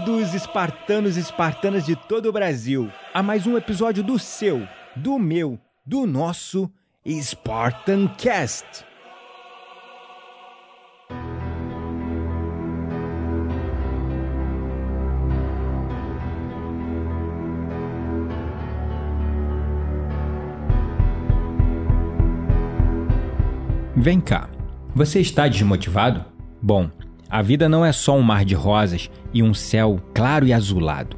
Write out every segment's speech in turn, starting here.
Bem-vindos, espartanos e espartanas de todo o Brasil, a mais um episódio do seu, do meu, do nosso Spartan Cast. Vem cá, você está desmotivado? Bom, a vida não é só um mar de rosas e um céu claro e azulado.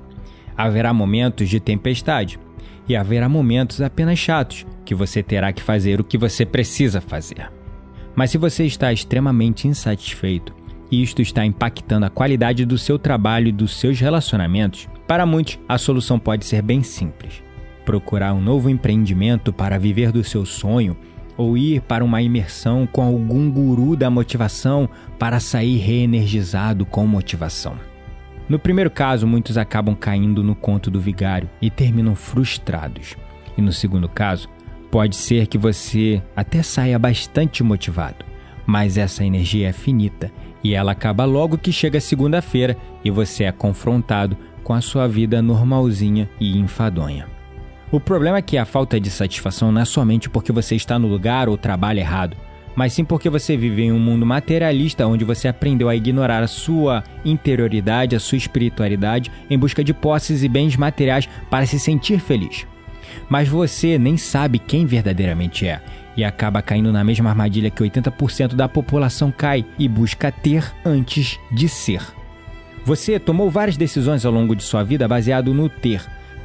Haverá momentos de tempestade e haverá momentos apenas chatos que você terá que fazer o que você precisa fazer. Mas se você está extremamente insatisfeito e isto está impactando a qualidade do seu trabalho e dos seus relacionamentos, para muitos a solução pode ser bem simples: procurar um novo empreendimento para viver do seu sonho ou ir para uma imersão com algum guru da motivação para sair reenergizado com motivação. No primeiro caso, muitos acabam caindo no conto do vigário e terminam frustrados. E no segundo caso, pode ser que você até saia bastante motivado, mas essa energia é finita e ela acaba logo que chega segunda-feira e você é confrontado com a sua vida normalzinha e enfadonha. O problema é que a falta de satisfação não é somente porque você está no lugar ou trabalha errado, mas sim porque você vive em um mundo materialista onde você aprendeu a ignorar a sua interioridade, a sua espiritualidade em busca de posses e bens materiais para se sentir feliz. Mas você nem sabe quem verdadeiramente é e acaba caindo na mesma armadilha que 80% da população cai e busca ter antes de ser. Você tomou várias decisões ao longo de sua vida baseado no ter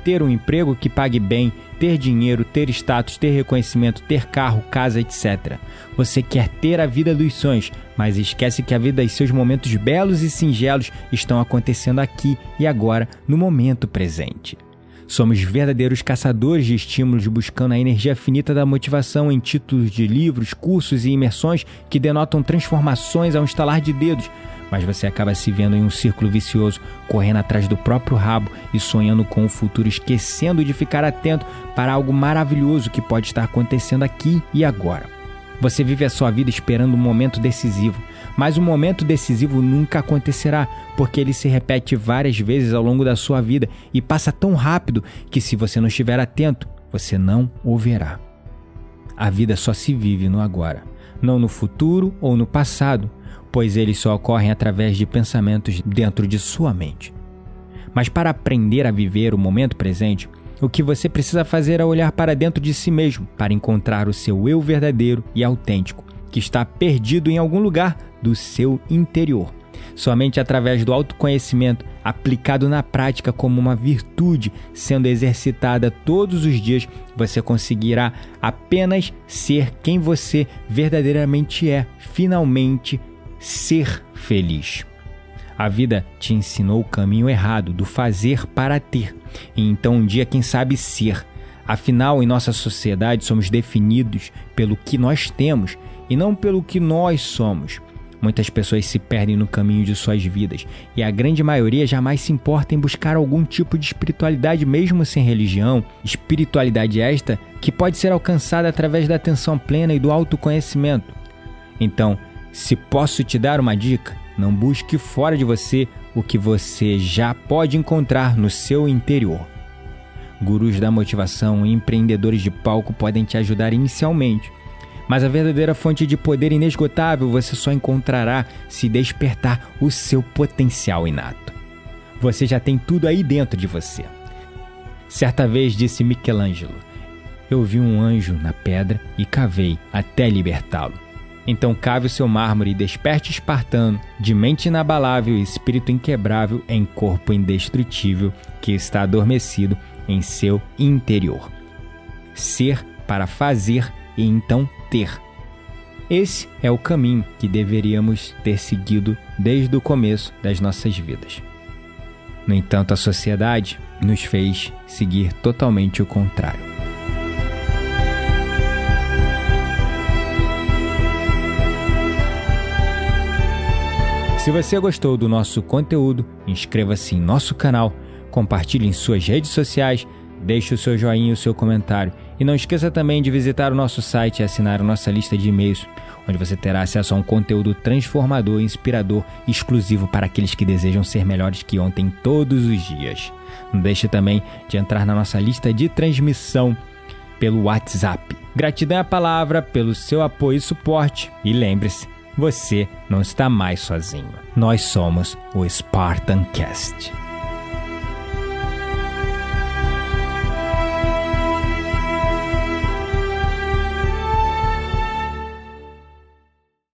ter um emprego que pague bem, ter dinheiro, ter status, ter reconhecimento, ter carro, casa, etc. Você quer ter a vida dos sonhos, mas esquece que a vida e seus momentos belos e singelos estão acontecendo aqui e agora, no momento presente. Somos verdadeiros caçadores de estímulos buscando a energia finita da motivação em títulos de livros, cursos e imersões que denotam transformações ao instalar de dedos, mas você acaba se vendo em um círculo vicioso, correndo atrás do próprio rabo e sonhando com o futuro, esquecendo de ficar atento para algo maravilhoso que pode estar acontecendo aqui e agora. Você vive a sua vida esperando um momento decisivo, mas o momento decisivo nunca acontecerá, porque ele se repete várias vezes ao longo da sua vida e passa tão rápido que, se você não estiver atento, você não o verá. A vida só se vive no agora, não no futuro ou no passado, pois eles só ocorrem através de pensamentos dentro de sua mente. Mas para aprender a viver o momento presente, o que você precisa fazer é olhar para dentro de si mesmo para encontrar o seu eu verdadeiro e autêntico, que está perdido em algum lugar do seu interior. Somente através do autoconhecimento, aplicado na prática como uma virtude, sendo exercitada todos os dias, você conseguirá apenas ser quem você verdadeiramente é, finalmente ser feliz. A vida te ensinou o caminho errado do fazer para ter, e então um dia, quem sabe, ser. Afinal, em nossa sociedade somos definidos pelo que nós temos e não pelo que nós somos. Muitas pessoas se perdem no caminho de suas vidas e a grande maioria jamais se importa em buscar algum tipo de espiritualidade, mesmo sem religião. Espiritualidade esta que pode ser alcançada através da atenção plena e do autoconhecimento. Então, se posso te dar uma dica, não busque fora de você o que você já pode encontrar no seu interior. Gurus da motivação e empreendedores de palco podem te ajudar inicialmente, mas a verdadeira fonte de poder inesgotável você só encontrará se despertar o seu potencial inato. Você já tem tudo aí dentro de você. Certa vez disse Michelangelo: Eu vi um anjo na pedra e cavei até libertá-lo. Então cave o seu mármore e desperte espartano, de mente inabalável e espírito inquebrável em corpo indestrutível que está adormecido em seu interior. ser para fazer e então ter. Esse é o caminho que deveríamos ter seguido desde o começo das nossas vidas. No entanto, a sociedade nos fez seguir totalmente o contrário. Se você gostou do nosso conteúdo, inscreva-se em nosso canal, compartilhe em suas redes sociais, deixe o seu joinha e o seu comentário. E não esqueça também de visitar o nosso site e assinar a nossa lista de e-mails, onde você terá acesso a um conteúdo transformador, inspirador, exclusivo para aqueles que desejam ser melhores que ontem todos os dias. Não deixe também de entrar na nossa lista de transmissão pelo WhatsApp. Gratidão à palavra pelo seu apoio e suporte. E lembre-se, você não está mais sozinho. Nós somos o Spartan Cast.